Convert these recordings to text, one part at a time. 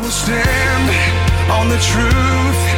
will stand on the truth.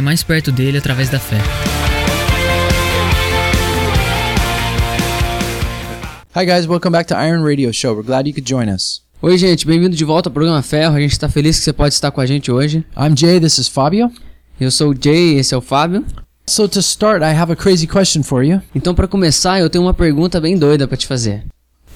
mais perto dele através da fé. Hi guys, welcome back to Iron Radio Show. We're glad you could join us. Oi, gente, bem-vindo de volta ao programa Ferro. A gente tá feliz que você pode estar com a gente hoje. I'm Jay, this is Fabio. Eu sou o Jay, esse é o Fábio. So to start, I have a crazy question for you. Então, pra começar, eu tenho uma pergunta bem doida pra te fazer.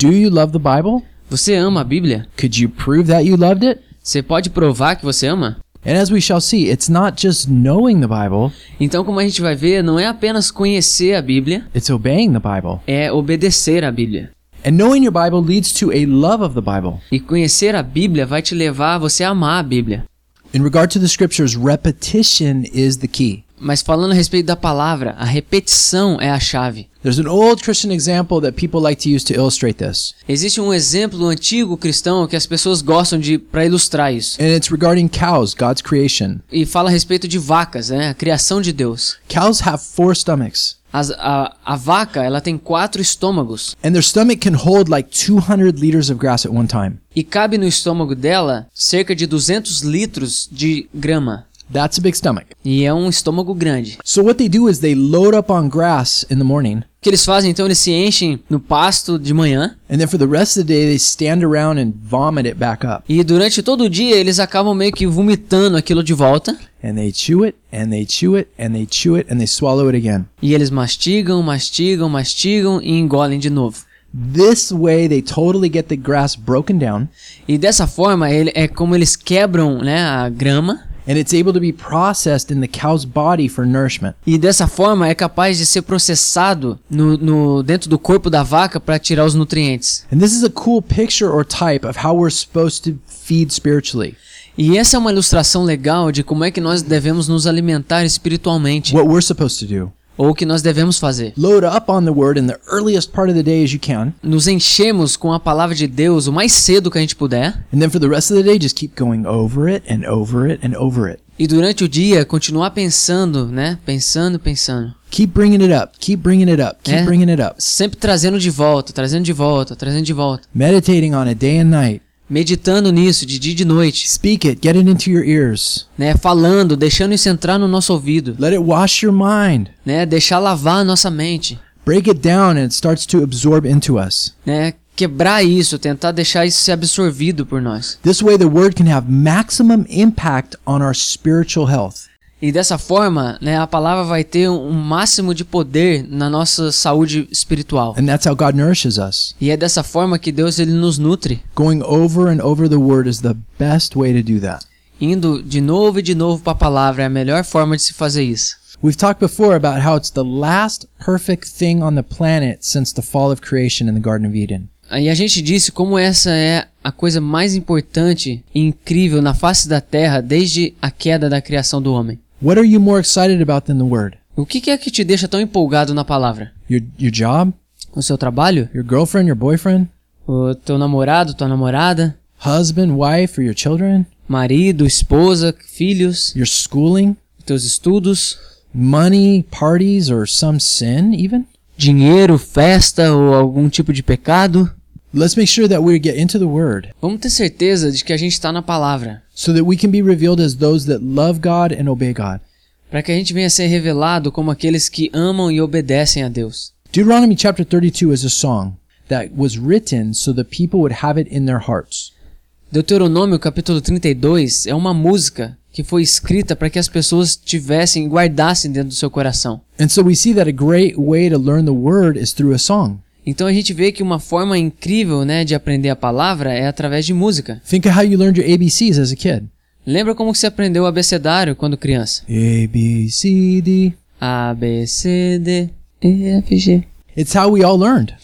Do you love the Bible? Você ama a Bíblia? Could you prove that you loved it? Você pode provar que você ama? And as we shall see, it's not just knowing the Bible, Então, como a gente vai ver, não é apenas conhecer a Bíblia, it's obeying the Bible. é obedecer a Bíblia. And knowing your Bible leads to a love of the Bible. E conhecer a Bíblia vai te levar a você amar a Bíblia. In regard to the scriptures, repetition is the key. Mas falando a respeito da palavra, a repetição é a chave. There's an old Christian example that people like to use to illustrate this, Existe um exemplo antigo cristão que as pessoas gostam de para ilustrar isso. and it's regarding cows, God's creation. E fala a respeito de vacas, né? A criação de Deus. Cows have four stomachs, As- a, a vaca, ela tem quatro estômagos. and their stomach can hold like 200 liters of grass at one time. E cabe no estômago dela cerca de 200 litros de grama. That's a big stomach. E é um estômago grande. So what they do is they load up on grass in the morning, O que eles fazem então? Eles se enchem no pasto de manhã. and then for the rest of the day they stand around and vomit it back up. E durante todo o dia eles acabam meio que vomitando aquilo de volta. And they chew it, and they chew it, and they chew it, and they swallow it again. E eles mastigam, mastigam, mastigam e engolem de novo. This way they totally get the grass broken down, E dessa forma ele, é como eles quebram né, a grama. And it's able to be processed in the cow's body for nourishment. E dessa forma é capaz de ser processado no, no- dentro do corpo da vaca para tirar os nutrientes. And this is a cool picture or type of how we're supposed to feed spiritually. E essa é uma ilustração legal de como é que nós devemos nos alimentar espiritualmente, What we're supposed to do. Ou o que nós devemos fazer. Load up on the word in the earliest part of the day as you can, Nos enchemos com a palavra de Deus o mais cedo que a gente puder, and then for the rest of the day just keep going over it and over it and over it. e durante o dia continuar pensando, né? Pensando, pensando. Keep bringing it up. Keep bringing it up. Keep É. bringing it up. Sempre trazendo de volta, trazendo de volta, trazendo de volta. Meditating on it day and night. Meditando nisso de dia e de noite, Speak it. Get it into your ears. né? Falando, deixando isso entrar no nosso ouvido, Let it wash your mind. né? Deixar lavar a nossa mente, Break it down and it starts to absorb into us. né? Quebrar isso, tentar deixar isso ser absorvido por nós. This way, the word can have maximum impact on our spiritual health. E dessa forma, né, a palavra vai ter um máximo de poder na nossa saúde espiritual. And that's how God nourishes us. E é dessa forma que Deus ele nos nutre, Going over and over the word is the best way to do that. indo de novo e de novo para a palavra é a melhor forma de se fazer isso. We've talked before about how it's the last perfect thing on the planet since the fall of creation in the Garden of Eden. E a gente disse como essa é a coisa mais importante e incrível na face da terra desde a queda da criação do homem. What are you more excited about than the word? O que que é que te deixa tão empolgado na palavra? Your your job, O seu trabalho? your girlfriend, your boyfriend, O teu namorado, tua namorada? husband, wife, or your children, Marido, esposa, filhos? your schooling, Teus estudos? money, parties, or some sin even? dinheiro, festa ou algum tipo de pecado. Let's make sure that we get into the word Vamos ter certeza de que a gente está na palavra, so that we can be revealed as those that love God and obey God. para que a gente venha a ser revelado como aqueles que amam e obedecem a Deus. Deuteronomy chapter 32 is a song that was written so that people would have it in their hearts. Deuteronômio capítulo 32 é uma música que foi escrita para que as pessoas tivessem e guardassem dentro do seu coração. And so we see that a great way to learn the word is through a song. Então a gente vê que uma forma incrível, né, de aprender a palavra é através de música. Think of how you learned your ABCs as a kid. Lembra como que você aprendeu o abecedário quando criança? A, B, C, D. A, B, C, D, E, F, G. It's how we all learned.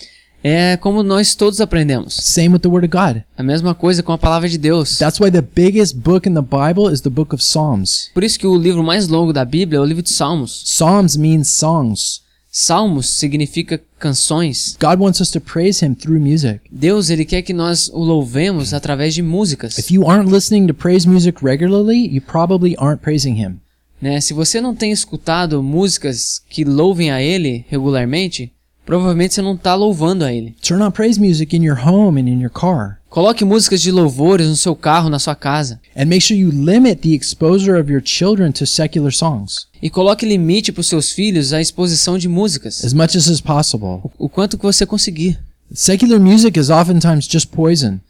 É como nós todos aprendemos. Same with the Word of God. A mesma coisa com a palavra de Deus. That's why the biggest book in the Bible is the book of Psalms. Por isso que o livro mais longo da Bíblia é o livro de Salmos. Psalms means songs. Salmos significa canções. God wants us to praise Him through music. Deus, ele quer que nós o louvemos através de músicas. If you aren't listening to praise music regularly, you probably aren't praising Him. Né? Se você não tem escutado músicas que louvem a ele regularmente, provavelmente você não está louvando a ele. Turn on praise music in your home and in your car. Coloque músicas de louvores no seu carro, na sua casa. And make sure you limit the exposure of your children to secular songs E coloque limite para os seus filhos à exposição de músicas. as much as is possible. O quanto que você conseguir. Secular music is oftentimes just poison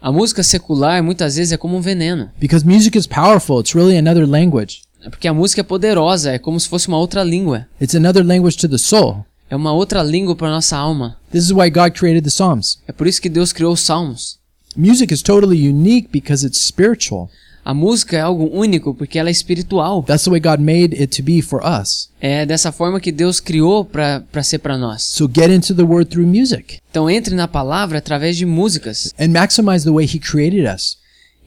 A música secular muitas vezes é como um veneno. because music is powerful. It's really another language. É porque a música é poderosa, é como se fosse uma outra língua. It's another language to the soul. É uma outra língua para nossa alma. This is why God created the Psalms. É por isso que Deus criou os salmos. Music is totally unique because it's spiritual. A música é algo único porque ela é espiritual. That's the way God made it to be for us. É dessa forma que Deus criou para ser para nós. So get into the word through music Então entre na palavra através de músicas and maximize the way He created us.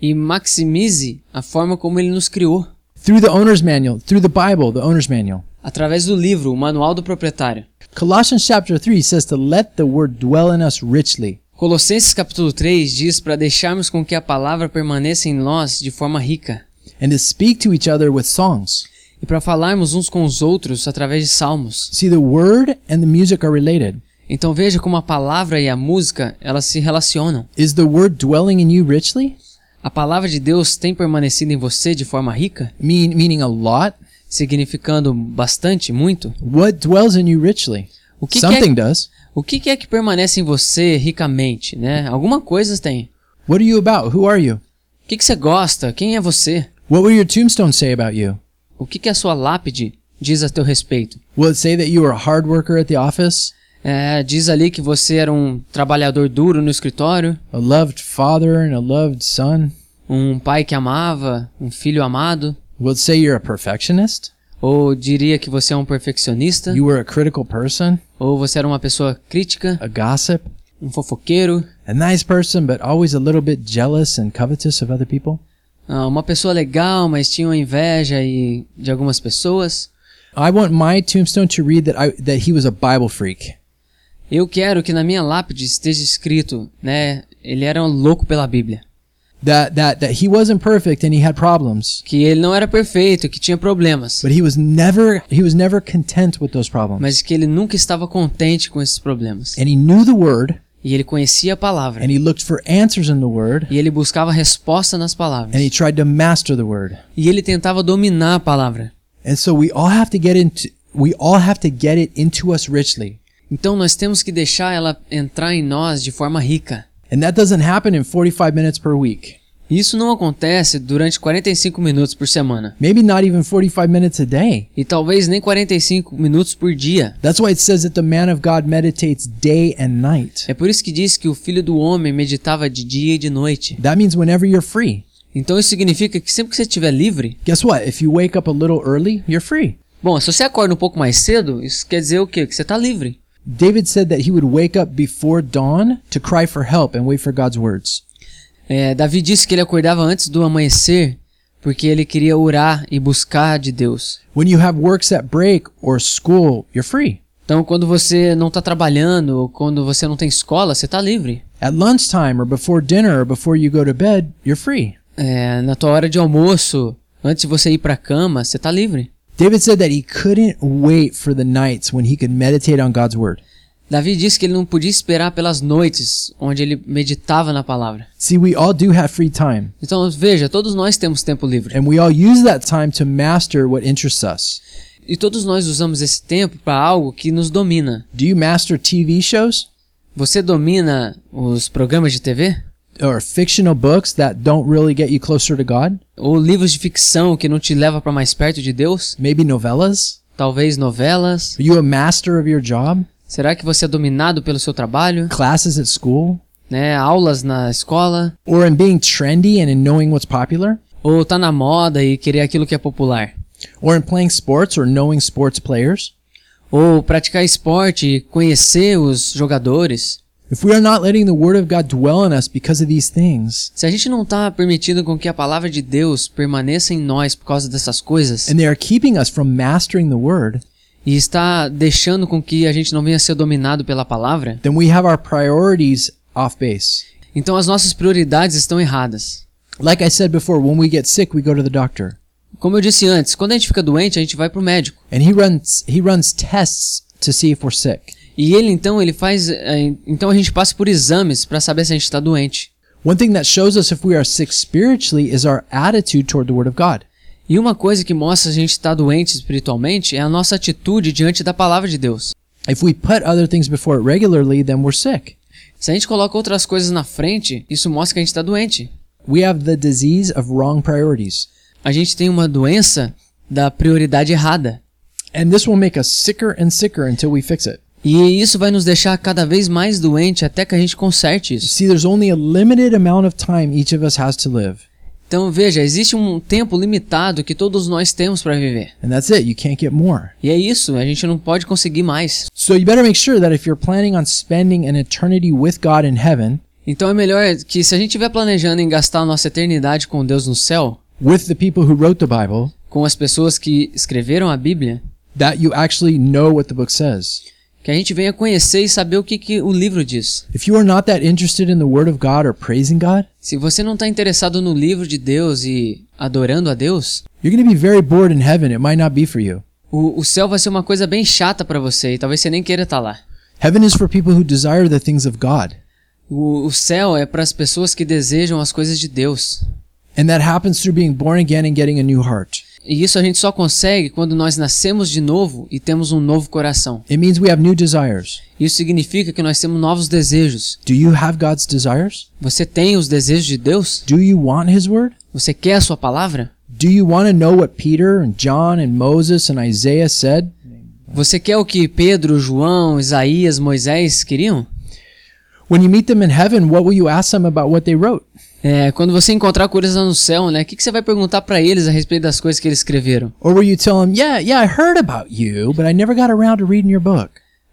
e maximize a forma como ele nos criou. Through the owner's manual, through the Bible, the owner's manual. Através do livro, o Manual do Proprietário. Colossians chapter 3 says to let the word dwell in us richly. Colossenses capítulo 3 diz para deixarmos com que a palavra permaneça em nós de forma rica and to speak to each other with songs. e para falarmos uns com os outros através de salmos. See, the word and the music are related. Então veja como a palavra e a música, elas se relacionam. Is the word dwelling in you richly? A palavra de Deus tem permanecido em você de forma rica, Mean, meaning a lot? significando bastante, muito. What dwells in you richly? O que, que Something é, does. O que, que é que permanece em você ricamente, né? Alguma coisa tem. What are you about? Who are you? O que, que você gosta? Quem é você? What will your tombstone say about you? O que, que a sua lápide diz a teu respeito? Will it say that you were a hard worker at the office, É, diz ali que você era um trabalhador duro no escritório, a loved father and a loved son? um pai que amava, um filho amado, Will it say you're a perfectionist? Ou diria que você é um perfeccionista, You were a critical person, ou você era uma pessoa crítica, a gossip, um fofoqueiro, a nice person but always a little bit jealous and covetous of other people? ah, uma pessoa legal, mas tinha uma inveja e de algumas pessoas. I want my tombstone to read that I that he was a Bible freak. Eu quero que na minha lápide esteja escrito, né? Ele era um louco pela Bíblia. That that that he wasn't perfect and he had problems, Que ele não era perfeito, que tinha problemas. but he was never he was never content with those problems. Mas que ele nunca estava contente com esses problemas. And he knew the word E ele conhecia a palavra. and he looked for answers in the word E ele buscava resposta nas palavras. and he tried to master the word. E ele tentava dominar a palavra. And so we all have to get into we all have to get it into us richly. Então nós temos que deixar ela entrar em nós de forma rica. And that doesn't happen in 45 minutes per week. Isso não acontece durante 45 minutos por semana. Maybe not even 45 minutes a day. E talvez nem 45 minutos por dia. That's why it says that the man of God meditates day and night. É por isso que diz que o filho do homem meditava de dia e de noite. That means whenever you're free. Então isso significa que sempre que você estiver livre, Guess what? If you wake up a little early, you're free. bom, se você acorda um pouco mais cedo, isso quer dizer o quê? Que você está livre. David said that he would wake up before dawn to cry for help and wait for God's words. É, Davi disse que ele acordava antes do amanhecer porque ele queria orar e buscar de Deus. When you have works that break or school, you're free. Então, quando você não está trabalhando ou quando você não tem escola, você está livre. At lunchtime or before dinner or before you go to bed, you're free. É, na tua hora de almoço, antes de você ir para a cama, você está livre. David said that he couldn't wait for the nights when he could meditate on God's word. Davi disse que ele não podia esperar pelas noites onde ele meditava na palavra. See, we all do have free time, Então, veja, todos nós temos tempo livre. and we all use that time to master what interests us. E todos nós usamos esse tempo para algo que nos domina. Do you master TV shows Você domina os programas de TV? Or fictional books that don't really get you closer to God? Ou livros de ficção que não te leva para mais perto de Deus? Maybe novellas? Talvez novelas? Are you a master of your job? Será que você é dominado pelo seu trabalho? Classes at school? Né? Aulas na escola? Or in being trendy and in knowing what's popular? Ou tá na moda e querer aquilo que é popular? Or in playing sports or knowing sports players? Ou praticar esporte e conhecer os jogadores? If we are not letting the Word of God dwell in us because of these things, Se a gente não está permitindo com que a palavra de Deus permaneça em nós por causa dessas coisas and they are keeping us from mastering the Word, e está deixando com que a gente não venha ser dominado pela palavra, then we have our priorities off base. então as nossas prioridades estão erradas. Like I said before, when we get sick, we go to the doctor. Como eu disse antes, quando a gente fica doente, a gente vai pro médico. And he runs he runs tests to see if we're sick. E ele então ele faz, eh, então a gente passa por exames para saber se a gente está doente. One thing that shows us if we are sick spiritually is our attitude toward the Word of God. E uma coisa que mostra se a gente está doente espiritualmente é a nossa atitude diante da palavra de Deus. If we put other things before it regularly, then we're sick. Se a gente coloca outras coisas na frente, isso mostra que a gente está doente. We have the disease of wrong priorities. A gente tem uma doença da prioridade errada. And this will make us sicker and sicker until we fix it. E isso vai nos deixar cada vez mais doente até que a gente conserte isso. see, there's only a limited amount of time each of us has to live. Então veja, existe um tempo limitado que todos nós temos para viver. And that's it. You can't get more. E é isso, a gente não pode conseguir mais. So you better make sure that if you're planning on spending an eternity with God in heaven, Então é melhor que se a gente estiver planejando em gastar a nossa eternidade com Deus no céu, with the people who wrote the Bible, com as pessoas que escreveram a Bíblia, that you actually know what the book says. Que a gente venha conhecer e saber o que, que o livro diz. If you are not that interested in the Word of God or praising God, Se você não está interessado no livro de Deus e adorando a Deus, you're going to be very bored in heaven. It might not be for you. o, o céu vai ser uma coisa bem chata para você e talvez você nem queira estar lá. Heaven is for people who desire the things of God. O, o céu é para as pessoas que desejam as coisas de Deus. And that happens through being born again and getting a new heart. E isso a gente só consegue quando nós nascemos de novo e temos um novo coração. It means we have new desires. Isso significa que nós temos novos desejos. Do you have God's desires? Você tem os desejos de Deus? Do you want His Word? Você quer a sua palavra? Do you want to know what Peter and John and Moses and Isaiah said? Você quer o que Pedro, João, Isaías, Moisés queriam? When you meet them in heaven, what will you ask them about what they wrote? É, quando você encontrar lá no céu, né? O que, que você vai perguntar para eles a respeito das coisas que eles escreveram? Or will you tell them, yeah, yeah, I heard about you, but I never got around to reading your book?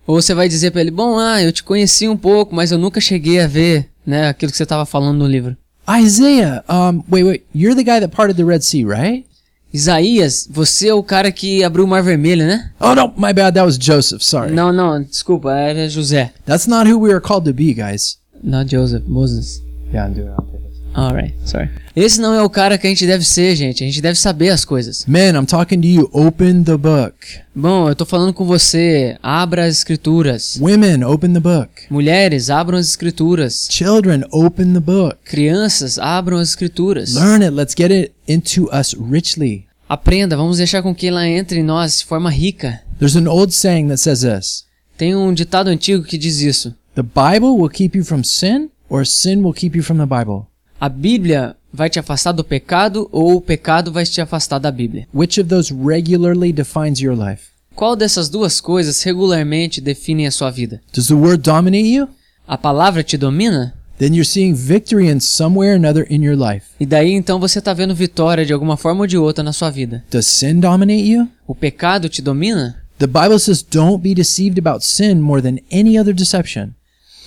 Ou você vai dizer para ele, bom, ah, eu te conheci um pouco, mas eu nunca cheguei a ver, né, aquilo que você estava falando no livro. Isaiah, um, wait, wait, you're the guy that parted the Red Sea, right? Isaías, você é o cara que abriu o Mar Vermelho, né? Oh no, my bad, that was Joseph, sorry. Não, não, desculpa, era José. That's not who we are called to be, guys. Not Joseph, Moses. Yeah, I'm doing it. Alright, sorry. Esse não é o cara que a gente deve ser, gente. A gente deve saber as coisas. Men, I'm talking to you. Open the book. Bom, eu tô falando com você. Abra as escrituras. Women, open the book. Mulheres, abram as escrituras. Children, open the book. Crianças, abram as escrituras. Learn it. Let's get it into us richly. Aprenda, vamos deixar com que ela entre em nós de forma rica. There's an old saying that says this Tem um ditado antigo que diz isso. The Bible will keep you from sin, or sin will keep you from the Bible. A Bíblia vai te afastar do pecado ou o pecado vai te afastar da Bíblia. Which of those regularly defines your life? Qual dessas duas coisas regularmente definem a sua vida? Does the word dominate you? A palavra te domina? Then you're seeing victory in some way or another in your life. E daí então você está vendo vitória de alguma forma ou de outra na sua vida. Does sin dominate you? O pecado te domina? The Bible says don't be deceived about sin more than any other deception.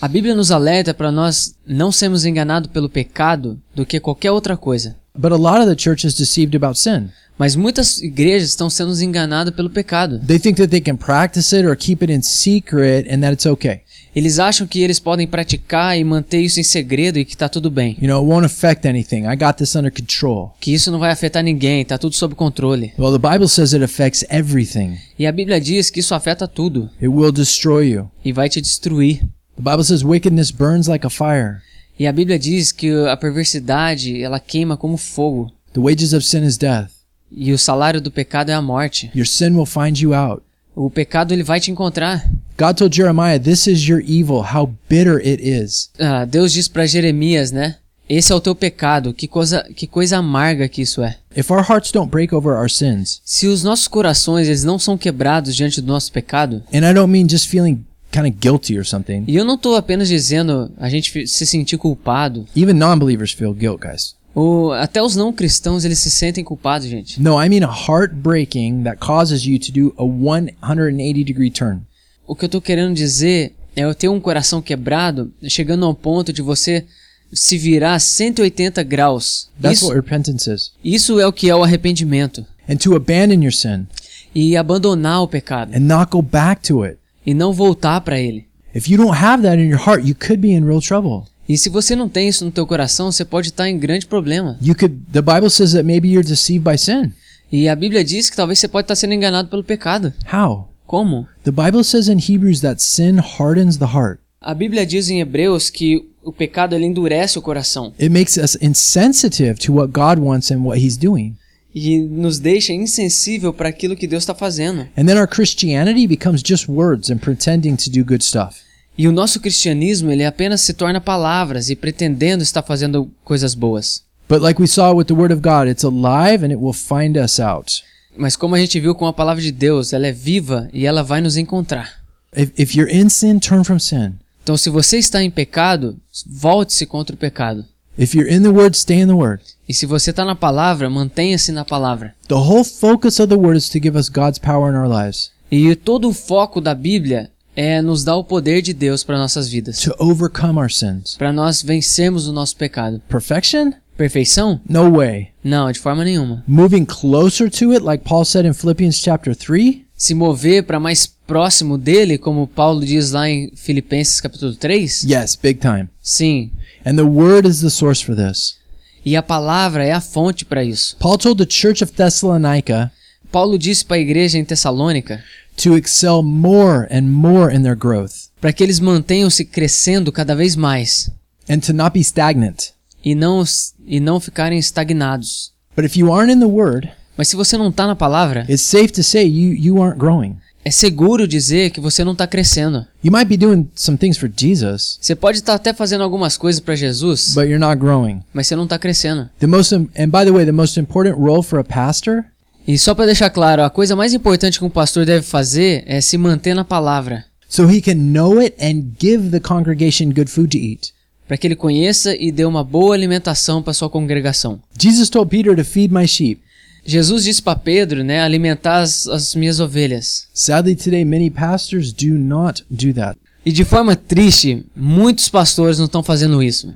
A Bíblia nos alerta para nós não sermos enganados pelo pecado do que qualquer outra coisa. But a lot of the church is deceived about sin. Mas muitas igrejas estão sendo enganadas pelo pecado. They think that they can practice it or keep it in secret and that it's okay. Eles acham que eles podem praticar e manter isso em segredo e que está tudo bem. You know, it won't affect anything. I got this under control. Que isso não vai afetar ninguém, está tudo sob controle. Well, the Bible says it affects everything. E a Bíblia diz que isso afeta tudo It will destroy you. e vai te destruir. The Bible says wickedness burns like a fire. E a Bíblia diz que a perversidade, ela queima como fogo. The wages of sin is death. E o salário do pecado é a morte. Your sin will find you out. O pecado ele vai te encontrar. God told Jeremiah, This is your evil, how bitter it is. Ah, Deus diz para Jeremias, né? Esse é o teu pecado. Que coisa, que coisa amarga que isso é. If our hearts don't break over our sins, Se os nossos corações eles não são quebrados diante do nosso pecado, and I don't mean just feeling kind of guilty or something, e eu não tô apenas dizendo a gente se sentir culpado, even non believers feel guilt, guys. ou até os não cristãos eles se sentem culpados, gente. No, I mean a heartbreaking that causes you to do a 180 degree turn. O que eu tô querendo dizer é ter um coração quebrado, chegando ao ponto de você se virar 180 graus. That's Isso, what repentance is. isso é o que é o arrependimento. And to abandon your sin E abandonar o pecado. and not go back to it. E não voltar para ele. If you don't have that in your heart, you could be in real trouble. E se você não tem isso no teu coração, você pode estar em grande problema. You could the Bible says that maybe you're deceived by sin. E a Bíblia diz que talvez você pode estar sendo enganado pelo pecado. How? Como? The Bible says in Hebrews that sin hardens the heart. A Bíblia diz em Hebreus que o pecado ele endurece o coração It makes us insensitive to what God wants and what he's doing. E nos deixa insensível para aquilo que Deus está fazendo. And then our Christianity becomes just words and pretending to do good stuff. E o nosso cristianismo ele apenas se torna palavras e pretendendo estar fazendo coisas boas. But like we saw with the word of God, it's alive and it will find us out. Mas como a gente viu com a palavra de Deus, ela é viva e ela vai nos encontrar. If, if you're in sin, turn from sin. Então, se você está em pecado, volte-se contra o pecado. If you're in the word, stay in the word. E se você está na palavra, mantenha-se na palavra. The whole focus of the word is to give us God's power in our lives, E todo o foco da Bíblia é nos dar o poder de Deus para nossas vidas, to overcome our sins. para nós vencermos o nosso pecado. Perfection? Perfeição? No way. Não, de forma nenhuma. Moving closer to it, like Paul said in Philippians chapter 3, Se mover para mais próximo dele, como Paulo diz lá em Filipenses capítulo 3? yes, big time. Sim. And the word is the source for this. E a palavra é a fonte para isso. Paul told the church of Thessalonica Paulo disse para a igreja em Tessalônica to excel more and more in their growth para que eles mantenham-se crescendo cada vez mais and to not be stagnant. e não, e não ficarem estagnados. But if you aren't in the word, Mas se você não está na palavra, it's safe to say you, you aren't growing. É seguro dizer que você não está crescendo. You might be doing some things for Jesus, Você pode estar até fazendo algumas coisas para Jesus, but you're not growing. mas você não está crescendo. The most im- and by the way, the most important role for a pastor E só para deixar claro, a coisa mais importante que um pastor deve fazer é se manter na palavra, so he can know it and give the congregation good food to eat. para que ele conheça e dê uma boa alimentação para sua congregação. Jesus told Peter to feed my sheep. Jesus disse para Pedro, né, alimentar as, as minhas ovelhas. Sadly, today many pastors do not do that. E de forma triste, muitos pastores não estão fazendo isso.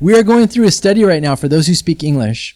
We are going through a study right now for those who speak English.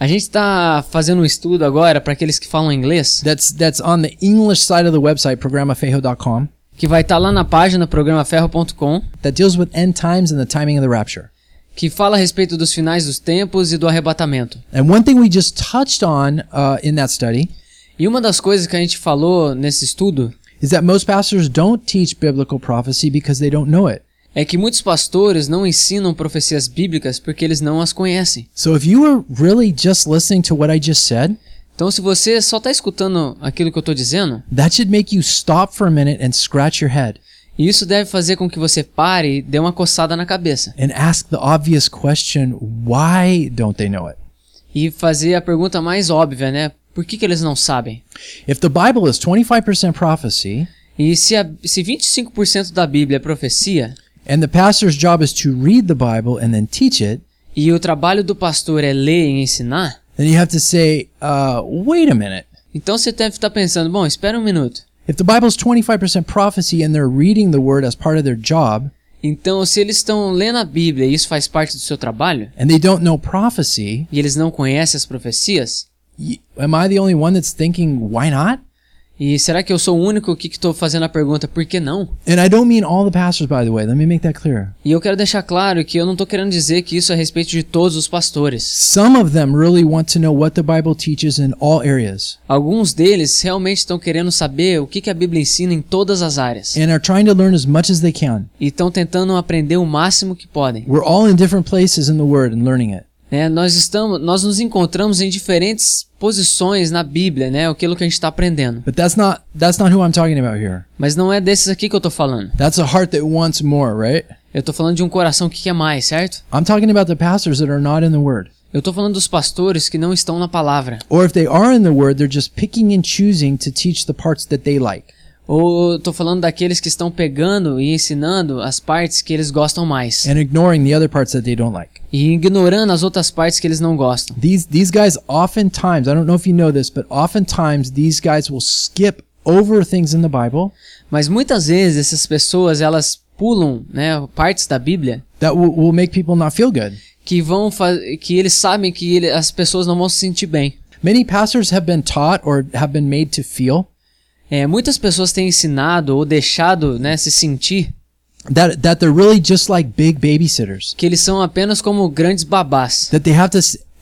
A gente está fazendo um estudo agora para aqueles que falam inglês, That's that's on the English side of the website programafejo.com que vai estar lá na página programaferro.com, that deals with end times and the timing of the rapture. Que fala a respeito dos finais dos tempos e do arrebatamento. And one thing we just touched on uh, in that study E uma das coisas que a gente falou nesse estudo is that most pastors don't teach biblical prophecy because they don't know it. é que muitos pastores não ensinam profecias bíblicas porque eles não as conhecem. So if you were really just listening to what I just said, Então, se você só está escutando aquilo que eu estou dizendo, that should make you stop for a minute and scratch your head isso deve fazer com que você pare e dê uma coçada na cabeça. and ask the obvious question, why don't they know it? E fazer a pergunta mais óbvia, né? Por que, que eles não sabem? If the Bible is 25% prophecy E se, a, se 25% da Bíblia é profecia, and the pastor's job is to read the Bible and then teach it, e o trabalho do pastor é ler e ensinar, then you have to say, uh, wait a minute. então você deve estar pensando, bom, espera um minuto. If the Bible's 25% prophecy and they're reading the word as part of their job, Então, se eles estão lendo a Bíblia e isso faz parte do seu trabalho, and they don't know prophecy, e eles não conhecem as profecias, y- am I the only one that's thinking, why not? E será que eu sou o único que estou fazendo a pergunta, por que não? And I don't mean all the pastors, by the way. Let me make that clear. E eu quero deixar claro que eu não estou querendo dizer que isso é a respeito de todos os pastores. Some of them really want to know what the Bible teaches in all areas Alguns deles realmente estão querendo saber o que, que a Bíblia ensina em todas as áreas. and are trying to learn as much as they can. E estão tentando aprender o máximo que podem. We're all in different places in the Word and learning it. Né? Nós estamos, nós nos encontramos em diferentes posições na Bíblia, né? Aquilo que a gente está aprendendo. But that's not that's not who I'm talking about here. Mas não é desses aqui que eu tô falando. That's a heart that wants more, right? Eu tô falando de um coração que quer mais, certo? I'm talking about the pastors that are not in the Word. Eu tô falando dos pastores que não estão na palavra. Or if they are in the Word, they're just picking and choosing to teach the parts that they like. Ou eu tô falando daqueles que estão pegando e ensinando as partes que eles gostam mais. and ignoring the other parts that they don't like. E ignorando as outras partes que eles não gostam. These these guys oftentimes, I don't know if you know this, but oftentimes these guys will skip over things in the Bible Mas muitas vezes essas pessoas, elas pulam, né, partes da Bíblia that will, will make people not feel good. que vão que eles sabem que ele- as pessoas não vão se sentir bem. Many pastors have been taught or have been made to feel É, muitas pessoas têm ensinado ou deixado, né, se sentir that that they're really just like big babysitters. que eles são apenas como grandes babás, That they have to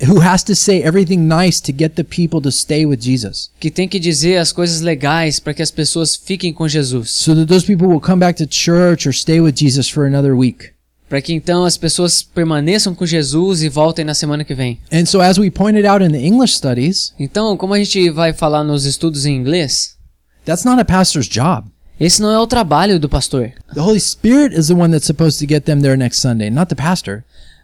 who has to say everything nice to get the people to stay with Jesus. que tem que dizer as coisas legais para que as pessoas fiquem com Jesus, So that those people will come back to church or stay with Jesus for another week. para que então as pessoas permaneçam com Jesus e voltem na semana que vem. And so as we pointed out in the English studies, Então, como a gente vai falar nos estudos em inglês, that's not a pastor's job. esse não é o trabalho do pastor. The Holy Spirit is the one that's supposed to get them there next Sunday, not the pastor.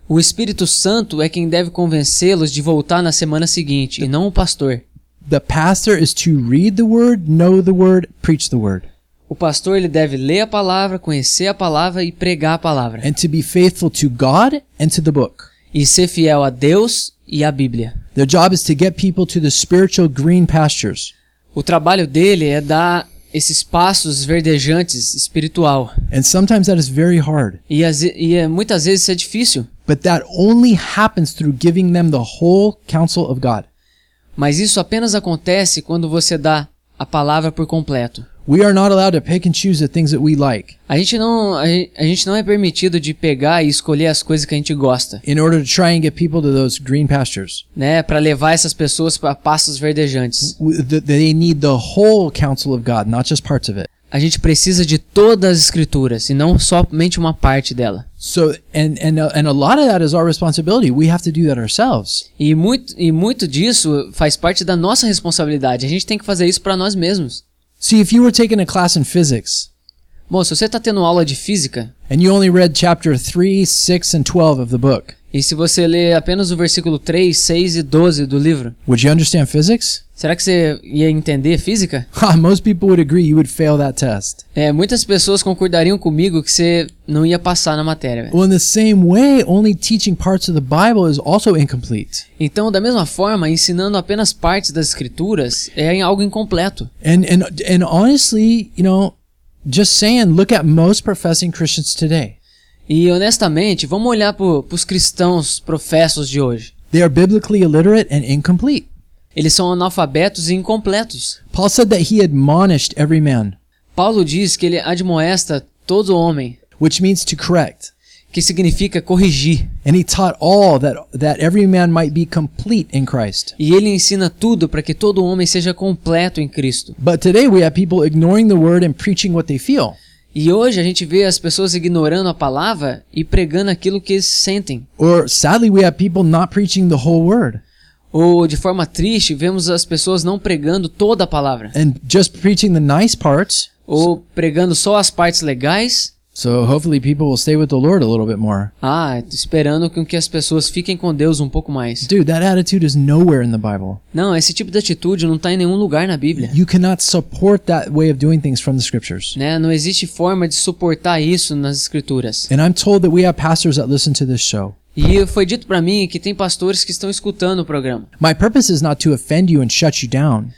O Espírito Santo é quem deve convencê-los de voltar na semana seguinte, e não o pastor. The pastor is to read the word, know the word, preach the word, O pastor ele deve ler a palavra, conhecer a palavra e pregar a palavra. and to be faithful to God and to the book. E ser fiel a Deus e à Bíblia. Their job is to get people to the spiritual green pastures. O trabalho dele é dar esses passos verdejantes espiritual. And sometimes that is very hard. E, ve- e é, muitas vezes isso é difícil. But that only happens through giving them the whole counsel of God. Mas isso apenas acontece quando você dá a palavra por completo. We are not allowed to pick and choose the things that we like A gente não, a gen- a gente não é permitido de pegar e escolher as coisas que a gente gosta, in order to try and get people to those green pastures. né, Para levar essas pessoas para passos verdejantes. W- th- They need the whole counsel of God, not just parts of it. A gente precisa de todas as escrituras e não somente uma parte dela. So, and and uh, and a lot of that is our responsibility. We have to do that ourselves. E muito, e muito disso faz parte da nossa responsabilidade. A gente tem que fazer isso para nós mesmos. See, if you were taking a class in physics Bom, se você está tendo aula de física? and you only read chapter 3, 6, and 12 of the book, e se você lê apenas o versículo 3, 6 e 12 do livro, would you understand physics? será que você ia entender física? Ha, Most people would agree you would fail that test. É, muitas pessoas concordariam comigo que você não ia passar na matéria. Well, in the same way, only teaching parts of the Bible is also incomplete. Então, da mesma forma, ensinando apenas partes das escrituras é em algo incompleto. And and and honestly, you know, just saying, look at most professing Christians today. E honestamente, vamos olhar para os cristãos professos de hoje. They are biblically illiterate and incomplete. Eles são analfabetos e incompletos. Paul said that he admonished every man, Paulo diz que ele admoesta todo homem, which means to correct. que significa corrigir. And he taught all that that every man might be complete in Christ. E ele ensina tudo para que todo homem seja completo em Cristo. But today we have people ignoring the word and preaching what they feel. E hoje a gente vê as pessoas ignorando a palavra e pregando aquilo que eles sentem. Or sadly we have people not preaching the whole word Ou de forma triste, vemos as pessoas não pregando toda a palavra, and just preaching the nice parts. ou pregando só as partes legais. So hopefully people will stay with the Lord a little bit more. Ah, esperando que as pessoas fiquem com Deus um pouco mais. Dude, that attitude is nowhere in the Bible. Não, esse tipo de atitude não está em nenhum lugar na Bíblia. You cannot support that way of doing things from the scriptures. Né? Não existe forma de suportar isso nas escrituras. And I'm told that we have pastors that listen to this show. E foi dito para mim que tem pastores que estão escutando o programa. My purpose is not to offend you and shut you down.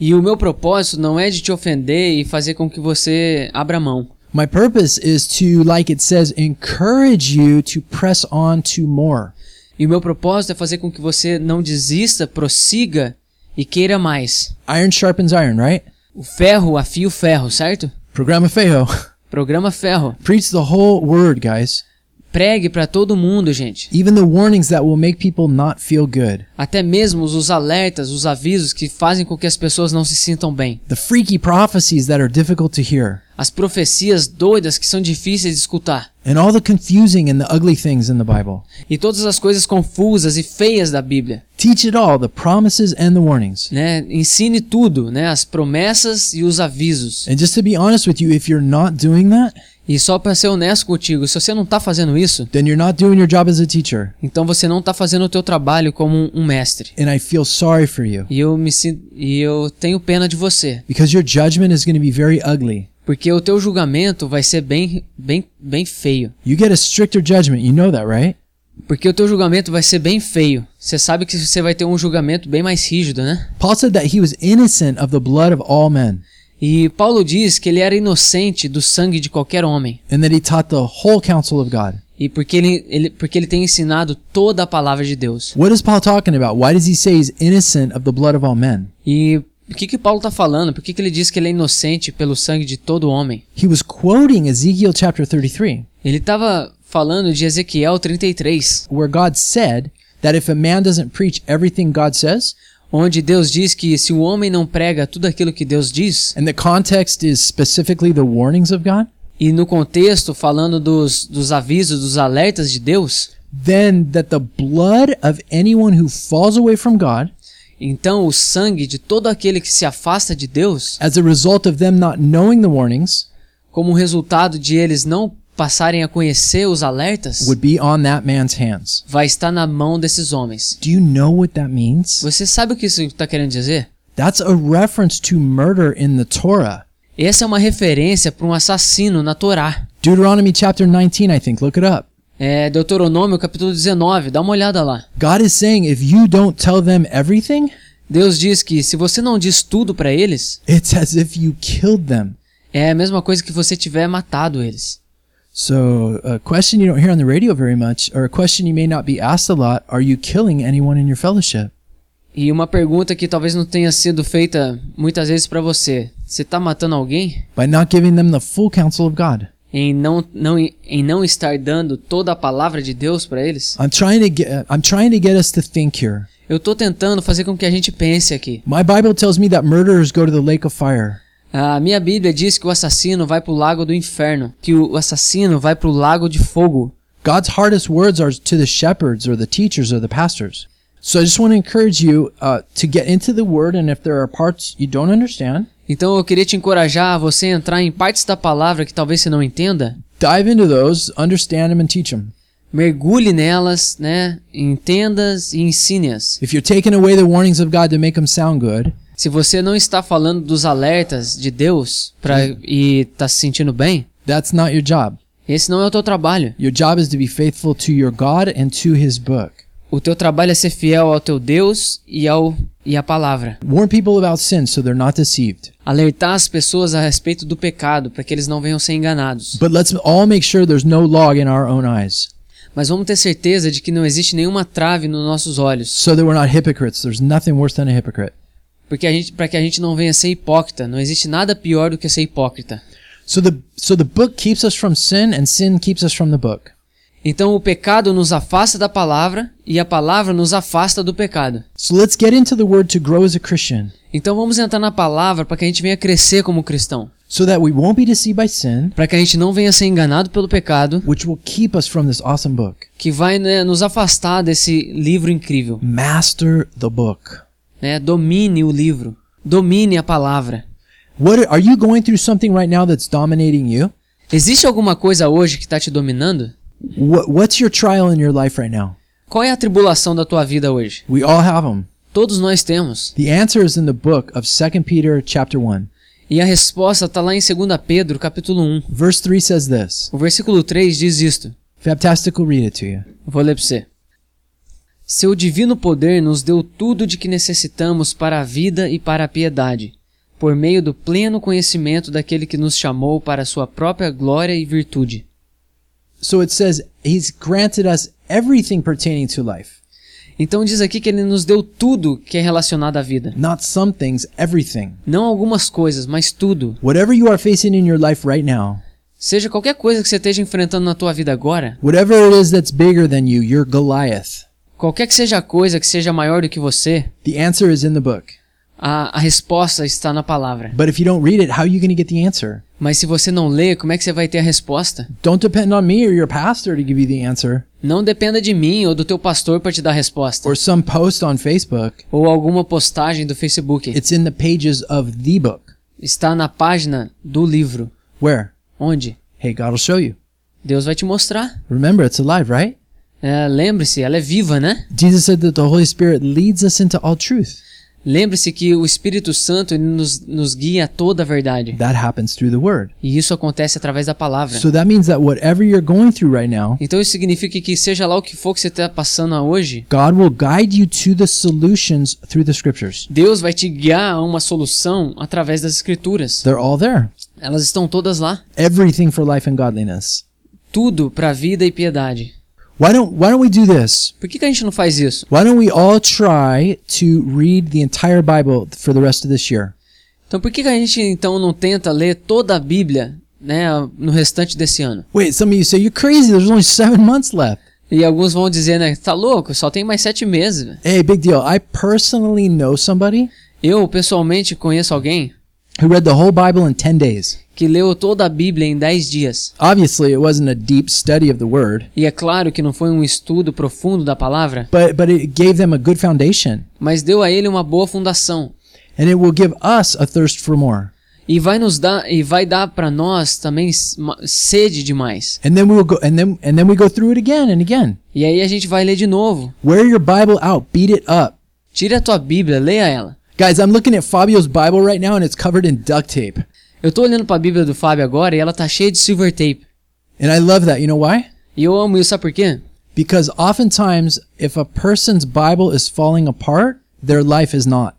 E o meu propósito não é de te ofender e fazer com que você abra mão. My purpose is to, like it says, encourage you to press on to more. E o meu propósito é fazer com que você não desista, prossiga e queira mais. Iron sharpens iron, right? O ferro afia o ferro, certo? Programa Fejo. Programa ferro. Preach the whole word, guys. Pregue para todo mundo, gente. Even the warnings that will make people not feel good. Até mesmo os alertas, os avisos que fazem com que as pessoas não se sintam bem. The freaky prophecies that are difficult to hear. As profecias doidas que são difíceis de escutar. And all the confusing and the ugly things in the Bible. E todas as coisas confusas e feias da Bíblia. Teach it all, the promises and the warnings. Né? Ensine tudo, né? As promessas e os avisos. And just to be honest with you, if you're not doing that, E só para ser honesto contigo, se você não tá fazendo isso, then you're not doing your job as a teacher. então você não tá fazendo o teu trabalho como um- mestre. And I feel sorry for you E eu me sinto, e eu tenho pena de você, because your judgment is going to be very ugly. porque o teu julgamento vai ser bem bem bem feio. You get a stricter judgment. You know that, right? Porque o teu julgamento vai ser bem feio. Você sabe que você vai ter um julgamento bem mais rígido, né? Paul said that he was innocent of the blood of all men. E Paulo diz que ele era inocente do sangue de qualquer homem. and that he taught the whole counsel of God. E porque ele, ele, porque ele tem ensinado toda a palavra de Deus. What is Paul talking about? Why does he say he's innocent of the blood of all men? E o que, que Paulo está falando? Por que, que ele diz que ele é inocente pelo sangue de todo homem? He was quoting Ezekiel chapter 33, Ele estava falando de Ezequiel 33, where God said that if a man doesn't preach everything God says, onde Deus diz que se o homem não prega tudo aquilo que Deus diz, and the context is specifically the warnings of God, e no contexto falando dos, dos avisos, dos alertas de Deus, then that the blood of anyone who falls away from God, então o sangue de todo aquele que se afasta de Deus, as a result of them not knowing the warnings, como resultado de eles não passarem a conhecer os alertas, would be on that man's hands. vai estar na mão desses homens. Do you know what that means? Você sabe o que isso está querendo dizer? That's a reference to murder in the Torah. Essa é uma referência para um assassino na Torá. Deuteronomy chapter 19, I think. Look it up. É Deuteronômio capítulo 19, dá uma olhada lá. God is saying if you don't tell them everything, Deus diz que se você não diz tudo para eles, it's as if you killed them. é a mesma coisa que você tiver matado eles. So, a question you don't hear on the radio very much, or a question you may not be asked a lot are you killing anyone in your fellowship? E uma pergunta que talvez não tenha sido feita muitas vezes para você. Você tá matando alguém By not giving them the full counsel of God. em não, não, em não estar dando toda a palavra de Deus para eles? I'm trying to get I'm trying to get us to think here. Eu tô tentando fazer com que a gente pense aqui. My Bible tells me that murderers go to the lake of fire. A minha Bíblia diz que o assassino vai pro lago do inferno, que o assassino vai pro lago de fogo. God's hardest words are to the shepherds or the teachers or the pastors. So I just want to encourage you uh, to get into the word, and if there are parts you don't understand, Então eu queria te encorajar a você entrar em partes da palavra que talvez você não entenda, dive into those, understand them, and teach them. mergulhe nelas, né? Entenda-as e ensine-as. If you're taking away the warnings of God to make them sound good, Se você não está falando dos alertas de Deus pra, e está se sentindo bem, that's not your job. esse não é o teu trabalho. Your job is to be faithful to your God and to His book. O teu trabalho é ser fiel ao teu Deus e ao e à palavra. Warn people about sin so they're not deceived. Alertar as pessoas a respeito do pecado para que eles não venham ser enganados. But let's all make sure there's no log in our own eyes Mas vamos ter certeza de que não existe nenhuma trave nos nossos olhos, so that we're not hypocrites. There's nothing worse than a hypocrite. Porque a gente para que a gente não venha ser hipócrita. Não existe nada pior do que ser hipócrita. So the so the book keeps us from sin and sin keeps us from the book. Então o pecado nos afasta da palavra e a palavra nos afasta do pecado. So let's get into the word to grow as a Christian Então vamos entrar na palavra para que a gente venha crescer como cristão, so that we won't be deceived by sin, para que a gente não venha ser enganado pelo pecado, which will keep us from this awesome book. que vai né, nos afastar desse livro incrível. Master the book. Né? Domine o livro, domine a palavra. What are you going through something right now that's dominating you? Existe alguma coisa hoje que está te dominando? What, what's your trial in your life right now? Qual é a tribulação da tua vida hoje? We all have them. Todos nós temos. The answer is in the book of 2 Peter chapter 1. E a resposta está lá em 2 Pedro, capítulo 1. Verse 3 says this. O versículo 3 diz isto. Read it to you. Vou ler para você. Seu divino poder nos deu tudo de que necessitamos para a vida e para a piedade, por meio do pleno conhecimento daquele que nos chamou para a sua própria glória e virtude. So it says he's granted us everything pertaining to life. Então diz aqui que ele nos deu tudo que é relacionado à vida. Not some things, everything. Não algumas coisas, mas tudo. Whatever you are facing in your life right now, Seja qualquer coisa que você esteja enfrentando na tua vida agora, whatever it is that's bigger than you, you're Goliath. Qualquer que seja a coisa que seja maior do que você, The answer is in the book. a, a resposta está na palavra. But if you don't read it, how are you going to get the answer? Mas se você não lê, como é que você vai ter a resposta? Don't depend on me or your pastor to give you the answer Não dependa de mim ou do teu pastor para te dar a resposta. or some post on Facebook. Ou alguma postagem do Facebook. It's in the pages of the book. Está na página do livro. Where? Onde? Hey, God will show you. Deus vai te mostrar. Remember, it's alive, right? É, Lembre-se, ela é viva, né? Jesus said that the Holy Spirit leads us into all truth. Lembre-se que o Espírito Santo nos, nos guia a toda a verdade. That happens through the Word. E isso acontece através da palavra. So that means that whatever you're going through right now, Então isso significa que seja lá o que for que você está passando hoje, God will guide you to the solutions through the Scriptures. Deus vai te guiar a uma solução através das escrituras. They're all there. Elas estão todas lá. Everything for life and godliness. Tudo para vida e piedade. Why don't Why don't we do this? Por que, que a gente não faz isso? Why don't we all try to read the entire Bible for the rest of this year? Então por que, que a gente então não tenta ler toda a Bíblia, né, no restante desse ano? Wait, some of you say you're crazy. There's only seven months left. E alguns vão dizer, né, tá louco? Só tem mais sete meses. velho." Hey, big deal. I personally know somebody Eu pessoalmente conheço alguém who read the whole Bible in 10 days. que leu toda a Bíblia em dez dias. Obviously, it wasn't a deep study of the Word, E é claro que não foi um estudo profundo da palavra, but but it gave them a good foundation, mas deu a ele uma boa fundação. and it will give us a thirst for more. E vai nos dar e vai dar para nós também s- ma- sede demais. And then we will go, and then and then we go through it again and again. E aí a gente vai ler de novo. Wear your Bible out, beat it up, Tire a tua Bíblia, leia ela. Guys. I'm looking at Fabio's Bible right now, and it's covered in duct tape, Eu tô olhando para a Bíblia do Fábio agora e ela tá cheia de silver tape. and I love that. You know why? E eu amo isso, sabe por quê? Because oftentimes, if a person's Bible is falling apart, their life is not.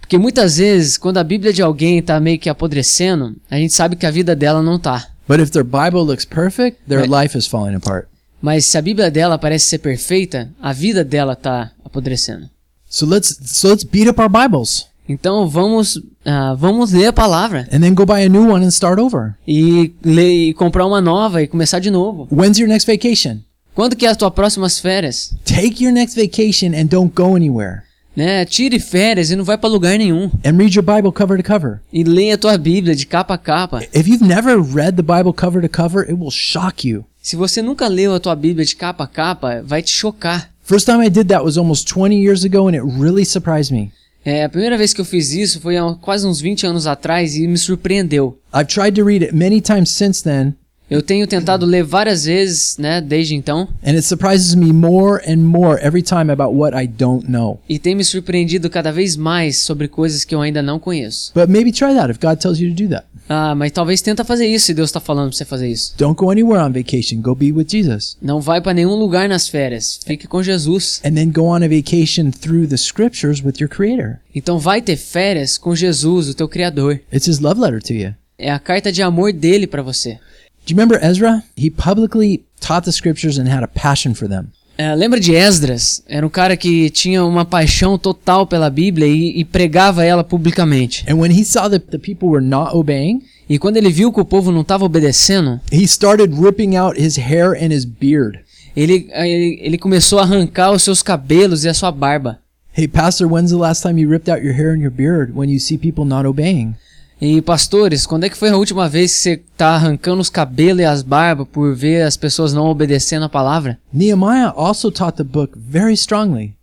Porque muitas vezes, quando a Bíblia de alguém tá meio que apodrecendo, a gente sabe que a vida dela não tá. But if their Bible looks perfect, their Right. life is falling apart. Mas se a Bíblia dela parece ser perfeita, a vida dela tá apodrecendo. So let's so let's beat up our Bibles Então vamos, ah, vamos ler a palavra and then go buy a new one and start over. e ler e comprar uma nova e começar de novo. When's your next vacation? Quando que é as tuas próximas férias? Take your next vacation and don't go anywhere. Né? Tire férias e não vai para lugar nenhum. And read your Bible cover to cover. E leia a tua Bíblia de capa a capa. If you've never read the Bible cover to cover, it will shock you. Se você nunca leu a tua Bíblia de capa a capa, vai te chocar. First time I did that was almost 20 years ago and it really surprised me. É, a primeira vez que eu fiz isso foi há quase uns 20 anos atrás e me surpreendeu. I've tried to read it many times since then, Eu tenho tentado ler várias vezes, né, desde então, and it surprises me more and more every time about what I don't know. e tem me surpreendido cada vez mais sobre coisas que eu ainda não conheço. But maybe try that if God tells you to do that. Ah, mas talvez tenta fazer isso se Deus está falando pra você fazer isso. Don't go anywhere on vacation. Go be with Jesus. Não vai para nenhum lugar nas férias. Fique com Jesus. And then go on a vacation through the scriptures with your creator. Então vai ter férias com Jesus, o teu criador. It's his love letter to you. É a carta de amor dele para você. Do you remember Ezra? He publicly taught the scriptures and had a passion for them. É, lembra de Esdras? Era um cara que tinha uma paixão total pela Bíblia e, e pregava ela publicamente. And when he saw that the people were not obeying, E quando ele viu que o povo não estava obedecendo, he started ripping out his hair and his beard. ele, ele, ele começou a arrancar os seus cabelos e a sua barba. Hey, Pastor, when's the last time you ripped out your hair and your beard when you see people not obeying? E pastores, quando é que foi a última vez que você tá arrancando os cabelos e as barbas por ver as pessoas não obedecendo a palavra? Nehemiah also taught the book very strongly.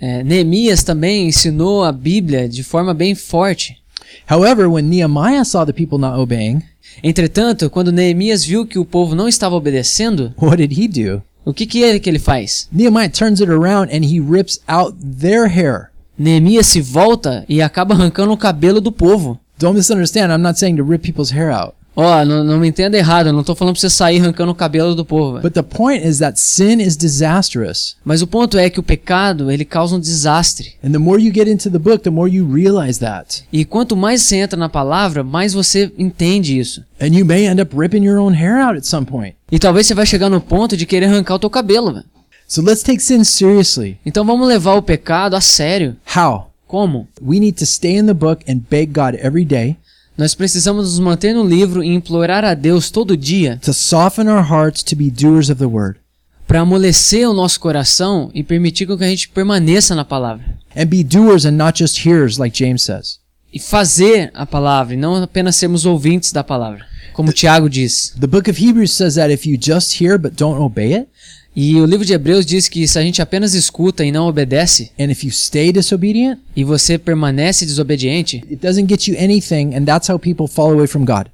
É, Neemias também ensinou a Bíblia de forma bem forte. However, when Nehemiah saw the people not obeying, Entretanto, quando Neemias viu que o povo não estava obedecendo, what did he do? o que, que é que ele faz? Nehemiah turns it around and he rips out their hair. Neemias se volta e acaba arrancando o cabelo do povo. Don't misunderstand, I'm not saying to rip people's hair out. Ó, não, não me entenda errado, eu não tô falando pra você sair arrancando o cabelo do povo. But the point is that sin is disastrous. Mas o ponto é que o pecado, ele causa um desastre. And the more you get into the book, the more you realize that. E quanto mais você entra na palavra, mais você entende isso. And you may end up ripping your own hair out at some point. E talvez você vai chegar no ponto de querer arrancar o teu cabelo, velho. So let's take sin seriously. Então vamos levar o pecado a sério. How? Como? We need to stay in the book and beg God every day Nós precisamos nos manter no livro e implorar a Deus todo dia to soften our hearts to be doers of the word para amolecer o nosso coração e permitir que a gente permaneça na palavra. and be doers and not just hearers, like James says. E fazer a palavra, e não apenas sermos ouvintes da palavra. Como Tiago diz. The book of Hebrews says that if you just hear but don't obey it, E o livro de Hebreus diz que se a gente apenas escuta e não obedece, and if you stay disobedient, e você permanece desobediente, it doesn't get you anything, and that's how people fall away from God.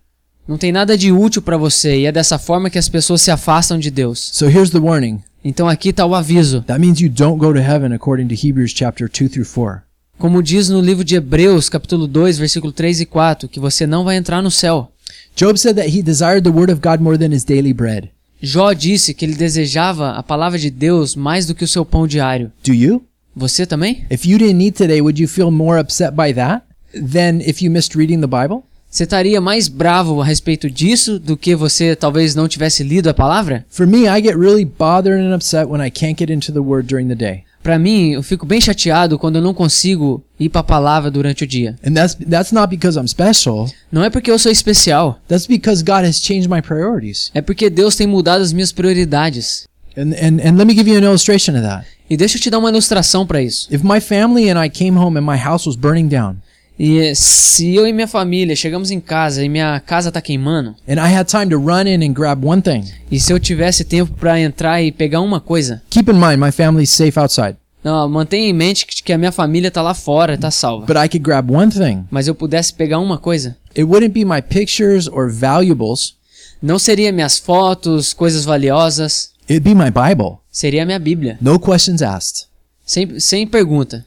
não tem nada de útil para você e é dessa forma que as pessoas se afastam de Deus. So here's the warning. Então aqui está o aviso. That means you don't go to heaven according to Hebrews chapter 2 through 4. Como diz no livro de Hebreus, capítulo 2, versículo 3 e 4, que você não vai entrar no céu. Job said that he desired the word of God more than his daily bread. Jó disse que ele desejava a palavra de Deus mais do que o seu pão diário. Do you? Você também? If you didn't eat today, would you feel more upset by that than if you missed reading the Bible? Você estaria mais bravo a respeito disso do que você talvez não tivesse lido a palavra? For me, I get really bothered and upset when I can't get into the word during the day. Pra mim, eu fico bem chateado quando eu não consigo ir pra palavra durante o dia. And that's that's not because I'm special. Não é porque eu sou especial, That's because God has changed my priorities. é porque Deus tem mudado as minhas prioridades. And and, and let me give you an illustration of that. E deixa eu te dar uma ilustração pra isso. If my family and I came home and my house was burning down, E se eu e minha família chegamos em casa e minha casa tá queimando, and I had time to run in and grab one thing, e se eu tivesse tempo pra entrar e pegar uma coisa, keep in mind my family's safe outside, não, mantenha em mente que, que a minha família tá lá fora, tá salva. but I could grab one thing. Mas eu pudesse pegar uma coisa, It wouldn't be my pictures or valuables. não seria minhas fotos, coisas valiosas, It'd be my Bible. seria a minha Bíblia. No questions asked. Sem, sem pergunta.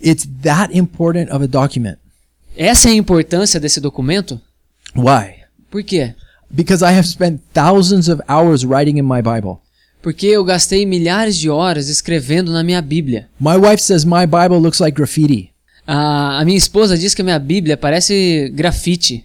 It's that important of a document. Essa é a importância desse documento? Why? Por quê? Because I have spent thousands of hours writing in my Bible. Porque eu gastei milhares de horas escrevendo na minha Bíblia. My wife says my Bible looks like graffiti. A, a minha esposa diz que a minha Bíblia parece grafite.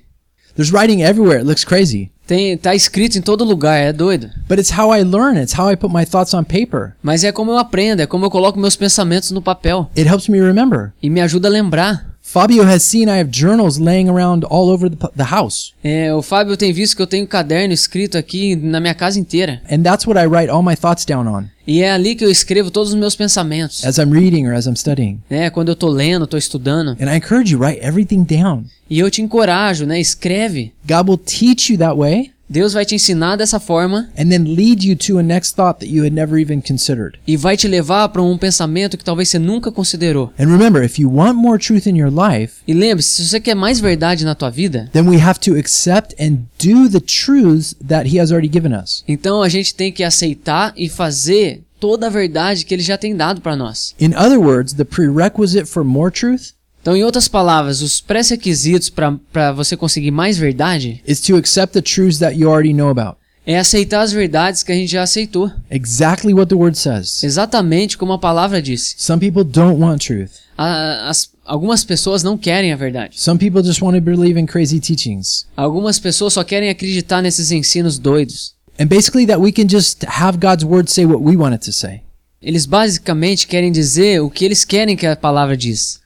There's writing everywhere. It looks crazy. Tem, tá escrito em todo lugar, é doido. But it's how I learn. It's how I put my thoughts on paper. Mas é como eu aprendo, é como eu coloco meus pensamentos no papel. It helps me remember. E me ajuda a lembrar. Fabio has seen I have journals laying around all over the, the house. É, o Fábio tem visto que eu tenho um caderno escrito aqui na minha casa inteira. And that's what I write all my thoughts down on E é ali que eu escrevo todos os meus pensamentos. as I'm reading or as I'm studying. Né? Quando eu tô lendo, tô estudando. And I encourage you, write everything down. E eu te encorajo, né? Escreve. God will teach you that way Deus vai te ensinar dessa forma and then lead you to a next thought that you had never even considered. e vai te levar para um pensamento que talvez você nunca considerou. And remember, if you want more truth in your life, E lembre-se, se você quer mais verdade na tua vida, then we have to accept and do the truths that He has already given us. então a gente tem que aceitar e fazer toda a verdade que ele já tem dado para nós. In other words, the prerequisite for more truth Então, em outras palavras, os pré-requisitos para você conseguir mais verdade is to accept the truths that you already know about. é aceitar as verdades que a gente já aceitou. Exactly what the word says. Exatamente como a palavra disse. Some people don't want truth. A- as- algumas pessoas não querem a verdade. Some people just want to believe in crazy teachings. Algumas pessoas só querem acreditar nesses ensinos doidos. And basically, that we can just have God's word say what we want it to say. Eles basicamente querem dizer o que eles querem que a palavra diz.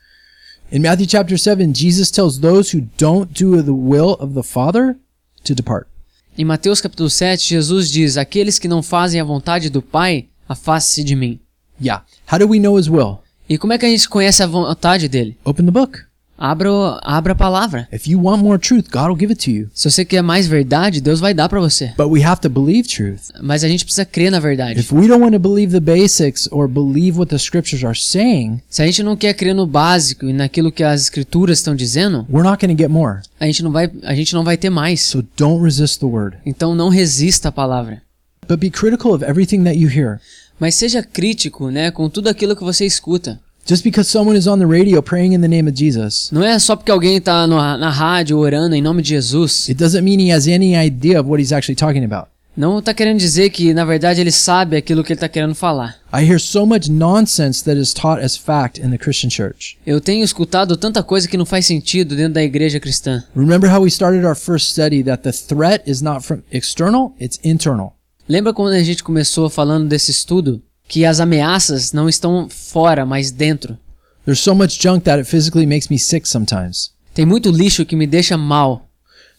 In Matthew chapter 7, Jesus tells those who don't do the will of the Father to depart. Em Mateus capítulo 7, Jesus diz: Aqueles que não fazem a vontade do Pai, afaste-se de mim. Yeah. How do we know His will? E como é que a gente conhece a vontade dele? Open the book. Abra, abra a palavra. If you want more truth, God will give it to you. Se você quer mais verdade, Deus vai dar para você. But we have to believe truth. Mas a gente precisa crer na verdade. If we don't want to believe the basics or believe what the scriptures are saying, Se a gente não quer crer no básico e naquilo que as escrituras estão dizendo, we're not going to get more. a gente não vai, a gente não vai ter mais. So don't resist the word. Então não resista à palavra. But be critical of everything that you hear. Mas seja crítico, né, com tudo aquilo que você escuta. Just because someone is on the radio praying in the name of Jesus, Não é só porque alguém tá no- na rádio orando em nome de Jesus. it doesn't mean he has any idea of what he's actually talking about. Não tá querendo dizer que na verdade ele sabe aquilo que ele tá querendo falar. I hear so much nonsense that is taught as fact in the Christian church. Eu tenho escutado tanta coisa que não faz sentido dentro da igreja cristã. Remember how we started our first study that the threat is not from external, it's internal. Lembra quando a gente começou falando desse estudo que as ameaças não estão fora, mas dentro? There's so much junk that it physically makes me sick sometimes. Tem muito lixo que me deixa mal.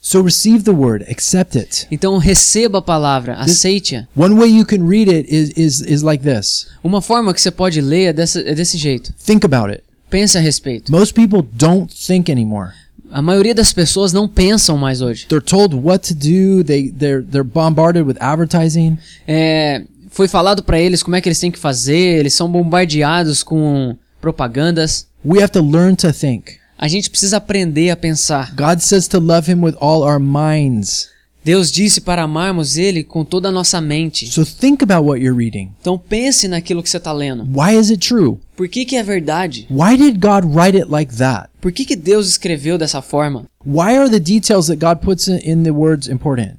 So receive the word, accept it. Então receba a palavra, aceite-a. One way you can read it is is is like this. Uma forma que você pode ler é, dessa, é desse jeito. Think about it. Pense a respeito. Most people don't think anymore. A maioria das pessoas não pensam mais hoje. They're told what to do. They they're they're bombarded with advertising. É, foi falado para eles como é que eles têm que fazer, eles são bombardeados com propagandas. We have to learn to think. A gente precisa aprender a pensar. God says to love him with all our minds. Deus disse para amarmos Ele com toda a nossa mente. So think about what you're reading. Então pense naquilo que você está lendo. Why is it true? Por que, que é verdade? Why did God write it like that? Por que, que Deus escreveu dessa forma? Why are the details that God puts in- in the words important?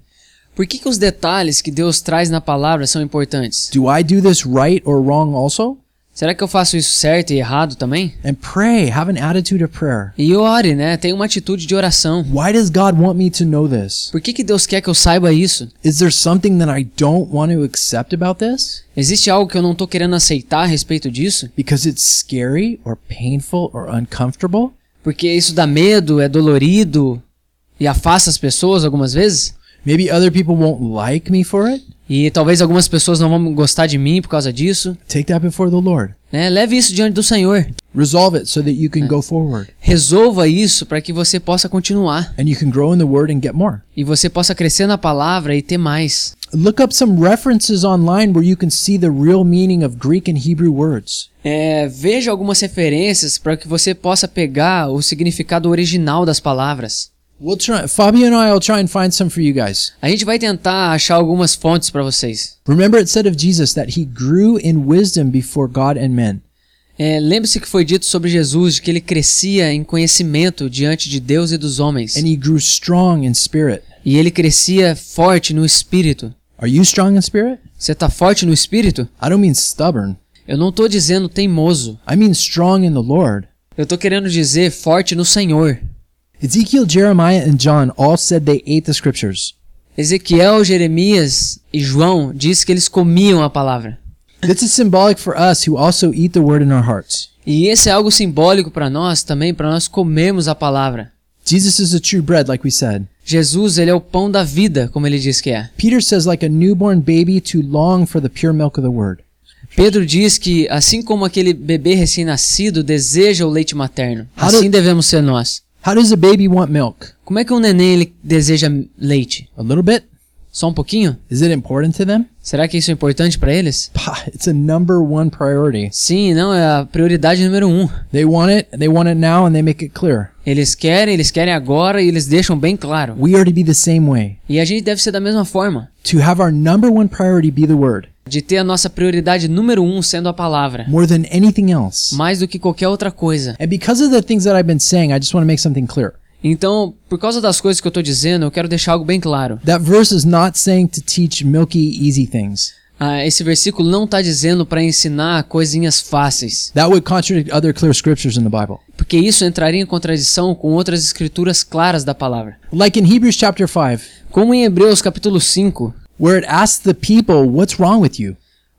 Por que, que os detalhes que Deus traz na palavra são importantes? Do I do this right or wrong also? Será que eu faço isso certo e errado também? And pray, have an attitude of prayer. E ore, né? Tenha uma atitude de oração. Why does God want me to know this? Por que, que Deus quer que eu saiba isso? Is there something that I don't want to accept about this? Existe algo que eu não estou querendo aceitar a respeito disso? Because it's scary or painful or uncomfortable? Porque isso dá medo, é dolorido e afasta as pessoas algumas vezes? Maybe other people won't like me for it? E talvez algumas pessoas não vão gostar de mim por causa disso. Take that before the Lord. Né? Leve isso diante do Senhor. Resolve it so that you can go forward Resolva isso para que você possa continuar. and you can grow in the Word and get more. E você possa crescer na palavra e ter mais. Look up some references online where you can see the real meaning of Greek and Hebrew words. É, veja algumas referências para que você possa pegar o significado original das palavras. We'll try. Fabio and I will try and find some for you guys. A gente vai tentar achar algumas fontes para vocês. Remember, it said of Jesus that he grew in wisdom before God and men. É, Lembre-se que foi dito sobre Jesus de que ele crescia em conhecimento diante de Deus e dos homens. And he grew strong in spirit. E ele crescia forte no espírito. Are you strong in spirit? Você está forte no espírito? I don't mean stubborn. Eu não estou dizendo teimoso. I mean strong in the Lord. Eu estou querendo dizer forte no Senhor. Ezekiel, Jeremiah, and John all said they ate the scriptures. Ezequiel, Jeremias e João diz que eles comiam a palavra. This is symbolic for us who also eat the word in our hearts. E esse é algo simbólico para nós também, para nós comermos a palavra. Jesus is the true bread, like we said. Jesus, ele é o pão da vida, como ele diz que é. Peter says, like a newborn baby, to long for the pure milk of the word. Pedro diz que, assim como aquele bebê recém-nascido deseja o leite materno, assim devemos ser nós. How does a baby want milk? Como é que um neném ele deseja leite? A little bit? Só um pouquinho? Is it important to them? Será que isso é importante para eles? Pah, It's a number one priority. Sim, não, é a prioridade número um. They want it, they want it now, and they make it clear. Eles querem, eles querem agora e eles deixam bem claro. We are to be the same way. E a gente deve ser da mesma forma. To have our number one priority be the word, De ter a nossa prioridade número um sendo a palavra. more than anything else. Mais do que qualquer outra coisa. And because of the things that I've been saying, I just want to make something clear. Então, por causa das coisas que eu tô dizendo, eu quero deixar algo bem claro. That verse is not saying to teach milky, easy things. Ah, esse versículo não está dizendo para ensinar coisinhas fáceis, That would contradict other clear scriptures in the Bible. porque isso entraria em contradição com outras escrituras claras da palavra. Like in Hebrews chapter 5, Como em Hebreus capítulo 5, where it asks the people, What's wrong with you?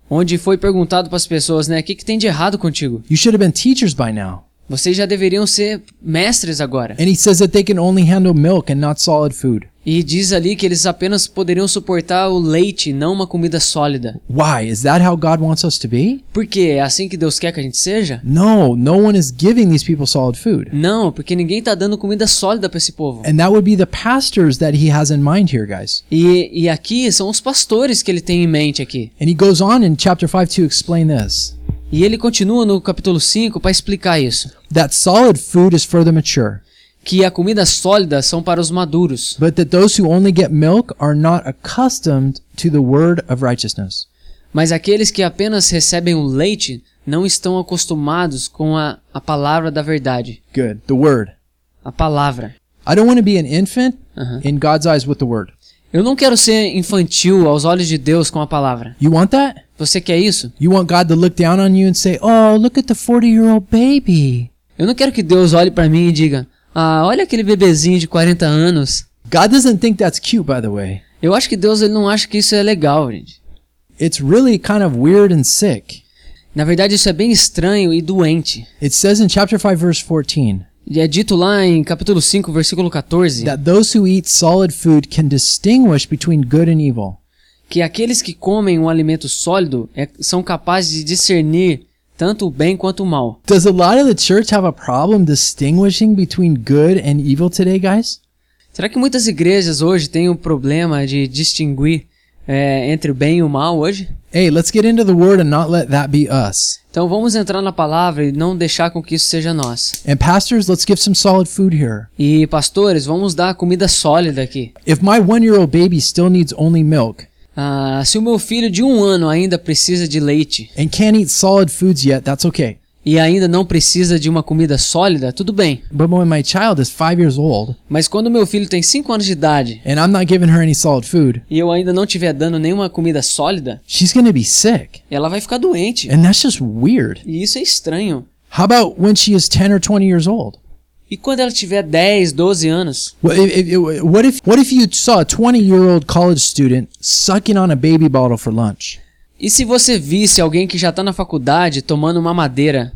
onde foi perguntado para as pessoas, né, o que, que tem de errado contigo? You should have been teachers by now. Vocês já deveriam ser mestres agora. And he says that they can only handle milk and not solid food. E diz ali que eles apenas poderiam suportar o leite, não uma comida sólida. Why? Is that how God wants us to be? Por quê? É assim que Deus quer que a gente seja? No, no one is giving these people solid food. Não, porque ninguém tá dando comida sólida para esse povo. And that would be the pastors that he has in mind here, guys. E, e aqui são os pastores que ele tem em mente aqui. And he goes on in chapter 5 to explain this E ele continua no capítulo 5 para explicar isso. that solid food is for the mature, Que a comida sólida são para os maduros, but that those who only get milk are not accustomed to the word of righteousness. mas aqueles que apenas recebem o leite não estão acostumados com a, a palavra da verdade. Good. The word. A palavra. I don't want to be an infant Uhum. in God's eyes with the word. Eu não quero ser infantil aos olhos de Deus com a palavra. You want that? Você quer isso? You want God to look down on you and say, "Oh, look at the 40-year-old baby." Eu não quero que Deus olhe para mim e diga: Ah, olha aquele bebezinho de 40 anos. God doesn't think that's cute, by the way. Eu acho que Deus ele não acha que isso é legal, gente. It's really kind of weird and sick. Na verdade, isso é bem estranho e doente. It says in chapter 5 verse 14 E é dito lá em capítulo 5, versículo 14, that those who eat solid food can distinguish between good and evil. que aqueles que comem um alimento sólido é- são capazes de discernir tanto o bem quanto o mal. Does a lot of the church have a problem distinguishing between good and evil today, guys? Será que muitas igrejas hoje têm um problema de distinguir é, entre o bem e o mal hoje. Hey, let's get into the word and not let that be us. Então vamos entrar na palavra e não deixar com que isso seja nós. And pastors, let's give some solid food here. E pastores, vamos dar comida sólida aqui. If my one year old baby still needs only milk Ah, se o meu filho de um ano ainda precisa de leite and can't eat solid foods yet, that's okay. E ainda não precisa de uma comida sólida, tudo bem. But when my child is five years old Mas quando meu filho tem 5 anos de idade and I'm not giving her any solid food, e eu ainda não estiver dando nenhuma comida sólida, she's to be sick. ela vai ficar doente. And that's just weird. E isso é estranho. How about when she is 10 or 20 years old? E quando ela tiver 10, 12 anos? What if, what if, you saw a 20 year old college student sucking on a baby bottle for lunch? E se você visse alguém que já tá na faculdade tomando uma madeira?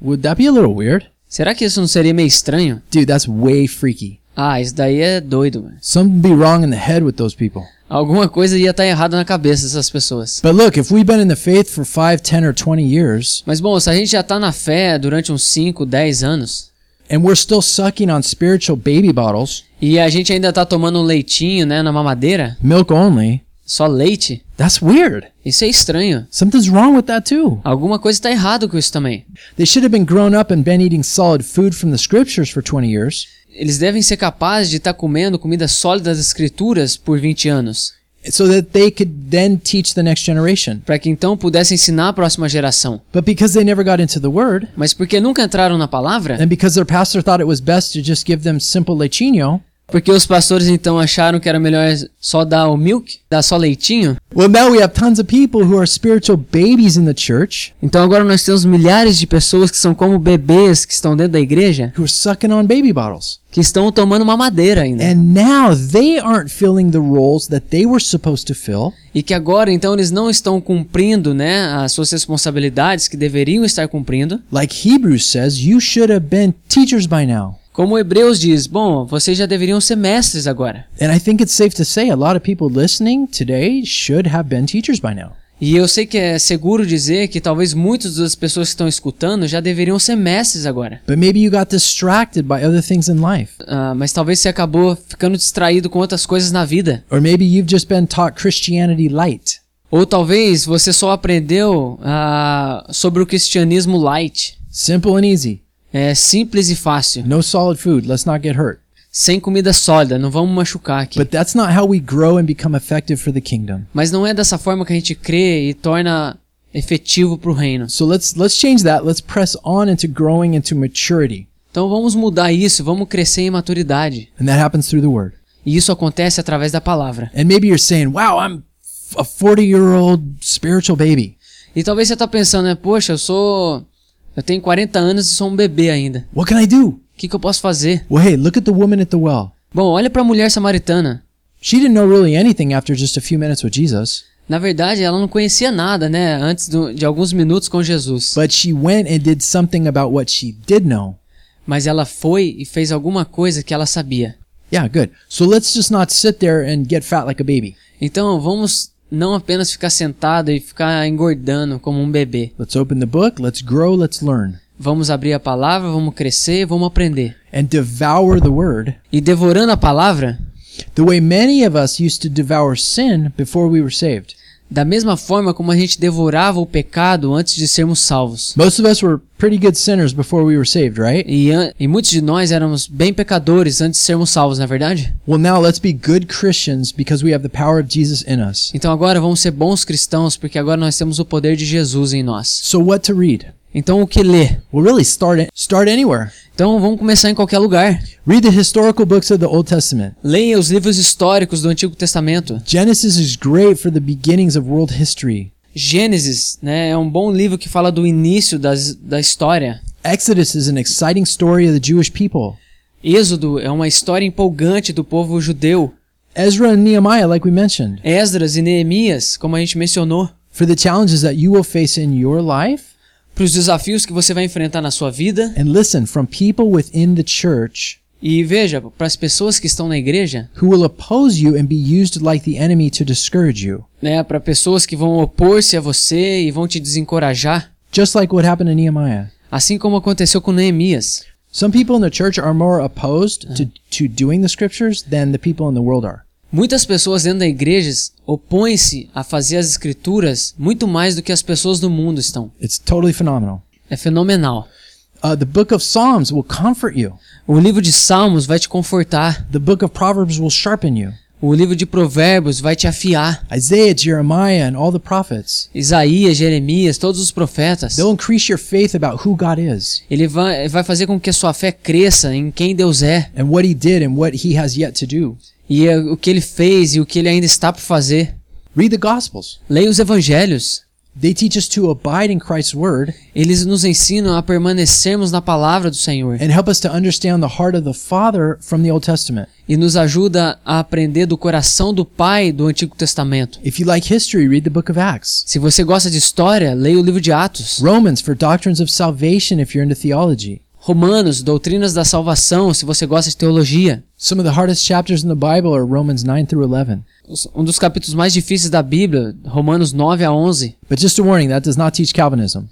Would that be a little weird? Será que isso não seria meio estranho? Dude, that's way freaky. Ah, isso daí é doido, mano. Something be wrong in the head with those people. Alguma coisa ia estar errada na cabeça dessas pessoas. But look, if we've been in the faith for 5, 10, or 20 years, Mas bom, se a gente já tá na fé durante uns 5, 10 anos and we're still sucking on spiritual baby bottles, e a gente ainda tá tomando um leitinho, né, na mamadeira, milk only, só leite, that's weird. isso é estranho. Something's wrong with that too. Alguma coisa tá errado com isso também. They should have been grown up and been eating solid food from the scriptures for 20 years, Eles devem ser capazes de estar comendo comida sólida das escrituras por 20 anos, so that they could then teach the next generation. para que então pudessem ensinar a próxima geração. But because they never got into the word, Mas porque nunca entraram na palavra, and because their pastor thought it was best to just give them simple leichinho, porque os pastores então acharam que era melhor só dar o milk, dar só leitinho, well, now we have tons of people who are spiritual babies in the church então agora nós temos milhares de pessoas que são como bebês que estão dentro da igreja, who are sucking on baby bottles. que estão tomando uma madeira ainda. And now they aren't filling the roles that they were supposed to fill. E que agora então eles não estão cumprindo, né, as suas responsabilidades que deveriam estar cumprindo. Like Hebrews says, you should have been teachers by now. Como Hebreus diz, bom, vocês já deveriam ser mestres agora. And I think it's safe to say a lot of people listening today should have been teachers by now. E eu sei que é seguro dizer que talvez muitas das pessoas que estão escutando já deveriam ser mestres agora. But maybe you got distracted by other things in life. Ah, mas talvez você acabou ficando distraído com outras coisas na vida. Or maybe you've just been taught Christianity light. Ou talvez você só aprendeu ah, sobre o cristianismo light. Simple and easy. É simples e fácil. No solid food. Let's not get hurt. Sem comida sólida, não vamos machucar aqui. But that's not how we grow and become effective for the kingdom. Mas não é dessa forma que a gente crê e torna efetivo para o reino. So let's let's change that. Let's press on into growing into maturity. Então vamos mudar isso, vamos crescer em maturidade. And that happens through the word. E isso acontece através da palavra. And maybe you're saying, "Wow, I'm a 40-year-old spiritual baby. E talvez você tá pensando, né? Poxa, eu sou. Eu tenho 40 anos e sou um bebê ainda. What can I do?" O que, que eu posso fazer? Well, hey, look at the woman at the well. Bom, olha para a mulher samaritana. She didn't know really anything after just a few minutes with Jesus, Na verdade, ela não conhecia nada, né? Antes do- de alguns minutos com Jesus. but she went and did something about what she did know. Mas ela foi e fez alguma coisa que ela sabia. Yeah, good. So let's just not sit there and get fat like a baby. Então vamos não apenas ficar sentado e ficar engordando como um bebê. Let's open the book, let's grow, let's learn, Vamos abrir a palavra, vamos crescer, vamos aprender. and devour the word E devorando a palavra, the way many of us used to devour sin before we were saved. Da mesma forma como a gente devorava o pecado antes de sermos salvos. Most of us were pretty good sinners before we were saved, right? E, e muitos de nós éramos bem pecadores antes de sermos salvos, não é verdade? Well, now let's be good Christians because we have the power of Jesus in us. Então agora vamos ser bons cristãos porque agora nós temos o poder de Jesus em nós. So what to read? Então o que ler? Well, really start start anywhere. Então vamos começar em qualquer lugar. Read the historical books of the Old Testament. Leia os livros históricos do Antigo Testamento. Genesis is great for the beginnings of world history. Gênesis, né, é um bom livro que fala do início das, da história. Exodus is an exciting story of the Jewish people. Êxodo é uma história empolgante do povo judeu. Ezra and Nehemiah, like we mentioned, Esdras e Neemias, como a gente mencionou, for the challenges that you will face in your life. Para os desafios que você vai enfrentar na sua vida. And listen, from people within the church E veja, para as pessoas que estão na igreja, who will oppose you and be used like the enemy to discourage you. né, para pessoas que vão opor-se a você e vão te desencorajar, Just like what happened to Nehemiah. assim como aconteceu com Neemias. Some people in the church are more opposed to, to doing the scriptures than the people in the world are. Muitas pessoas dentro da igreja opõem-se a fazer as escrituras muito mais do que as pessoas do mundo estão. It's totally phenomenal. É fenomenal. Uh, the book of Psalms will comfort you. O livro de Salmos vai te confortar. The book of Proverbs will sharpen you. O livro de Provérbios vai te afiar. Isaiah, Jeremiah, and all the prophets. Isaías, Jeremias, todos os profetas. They'll increase your faith about who God is Ele vai, vai fazer com que a sua fé cresça em quem Deus é and what He did and what He has yet to do. E é o que ele fez e o que ele ainda está por fazer. Read the Gospels. Leia os evangelhos. They teach us to abide in Christ's Word Eles nos ensinam a permanecermos na palavra do Senhor and help us to understand the heart of the Father from the Old Testament. e nos ajuda a aprender do coração do Pai do Antigo Testamento. If you like history, read the book of Acts. Se você gosta de história, leia o livro de Atos. Romans for doctrines of salvation if you're into theology. Romanos, doutrinas da salvação, se você gosta de teologia. Some of the hardest chapters in the Bible are Romans 9 through 11. Os- Um dos capítulos mais difíceis da Bíblia, Romanos 9 a 11. But just a warning, that does not teach Calvinism.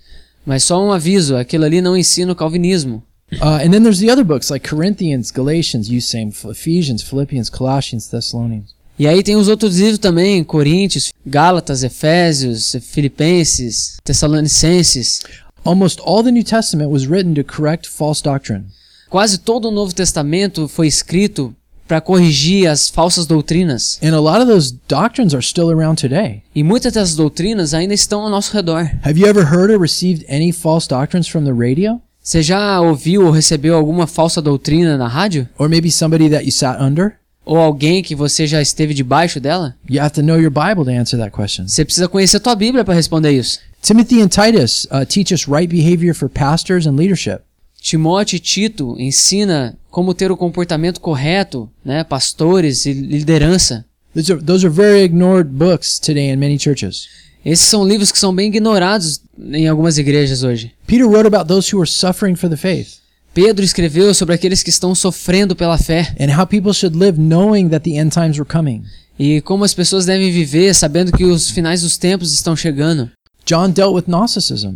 Mas só um aviso, aquilo ali não ensina o calvinismo. Uh, and then there's the other books like Corinthians, Galatians, you same, Ephesians, Philippians, Colossians, Thessalonians. E aí tem os outros livros também, Coríntios, Gálatas, Efésios, Filipenses, Tessalonicenses. Almost all the New Testament was written to correct false doctrine. Quase todo o Novo Testamento foi escrito para corrigir as falsas doutrinas. And a lot of those doctrines are still around today. E muitas dessas doutrinas ainda estão ao nosso redor. Have you ever heard or received any false doctrines from the radio? Você já ouviu ou recebeu alguma falsa doutrina na rádio? Or maybe somebody that you sat under? Ou alguém que você já esteve debaixo dela? You have to know your Bible to answer that question. Você precisa conhecer a tua Bíblia para responder isso. Timothy and Titus uh, teach us right behavior for pastors and leadership. Timóteo e Tito ensina como ter o comportamento correto, né, pastores e liderança. Those are, those are very ignored books today in many churches. Esses são livros que são bem ignorados em algumas igrejas hoje. Peter wrote about those who were suffering for the faith Pedro escreveu sobre aqueles que estão sofrendo pela fé and how people should live knowing that the end times were coming. e como as pessoas devem viver sabendo que os finais dos tempos estão chegando. John dealt with Gnosticism,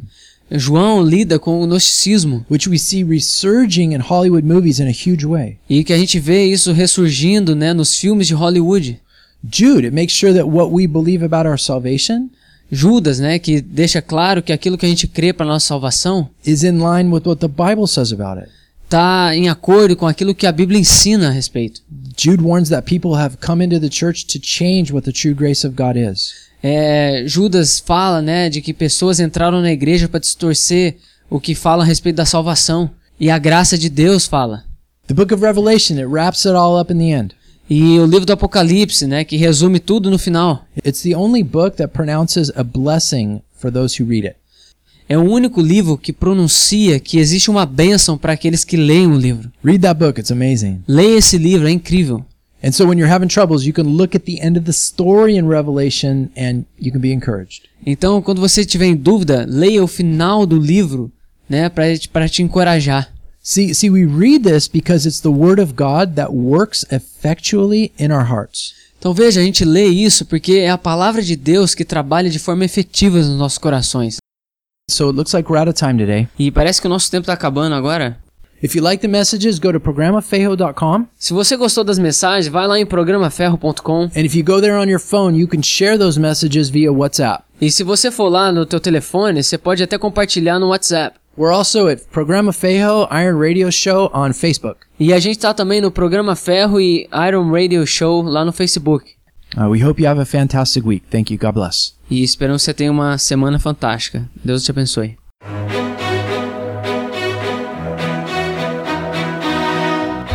João lida com o gnosticismo which we see resurging in Hollywood movies in a huge way. e que a gente vê isso ressurgindo, né, nos filmes de Hollywood. Jude, it makes sure that what we believe about our salvation Judas, né, que deixa claro que aquilo que a gente crê para nossa salvação is in line with what the Bible says about it. está em acordo com aquilo que a Bíblia ensina a respeito. Jude warns that people have come into the church to change what the true grace of God is. É, Judas fala, né, de que pessoas entraram na igreja para distorcer o que fala a respeito da salvação. E a graça de Deus fala. The book of Revelation, it wraps it all up in the end. E o livro do Apocalipse, né, que resume tudo no final. It's the only book that pronounces a blessing for those who read it. É o único livro que pronuncia que existe uma bênção para aqueles que leem o livro. Read that book, it's amazing. Leia esse livro, é incrível. And so when you're having troubles, you can look at the end of the story in Revelation and you can be encouraged. Então, quando você tiver em dúvida, leia o final do livro, né, para te encorajar. See, see, we read this because it's the word of God that works effectually in our hearts. Então veja, a gente lê isso porque é a palavra de Deus que trabalha de forma efetiva nos nossos corações. So it looks like we're out of time today. E parece que o nosso tempo está acabando agora. If you like the messages, go to programafejo.com. Se você gostou das mensagens, vai lá em programaferro.com And if you go there on your phone, you can share those messages via WhatsApp. e se você for lá no teu telefone, você pode até compartilhar no WhatsApp. We're also at Programa Fejo Iron Radio Show on Facebook. E a gente tá também no Programa Ferro e Iron Radio Show lá no Facebook. Uh, we hope you have a fantastic week. Thank you. God bless. E esperamos que você tenha uma semana fantástica. Deus te abençoe.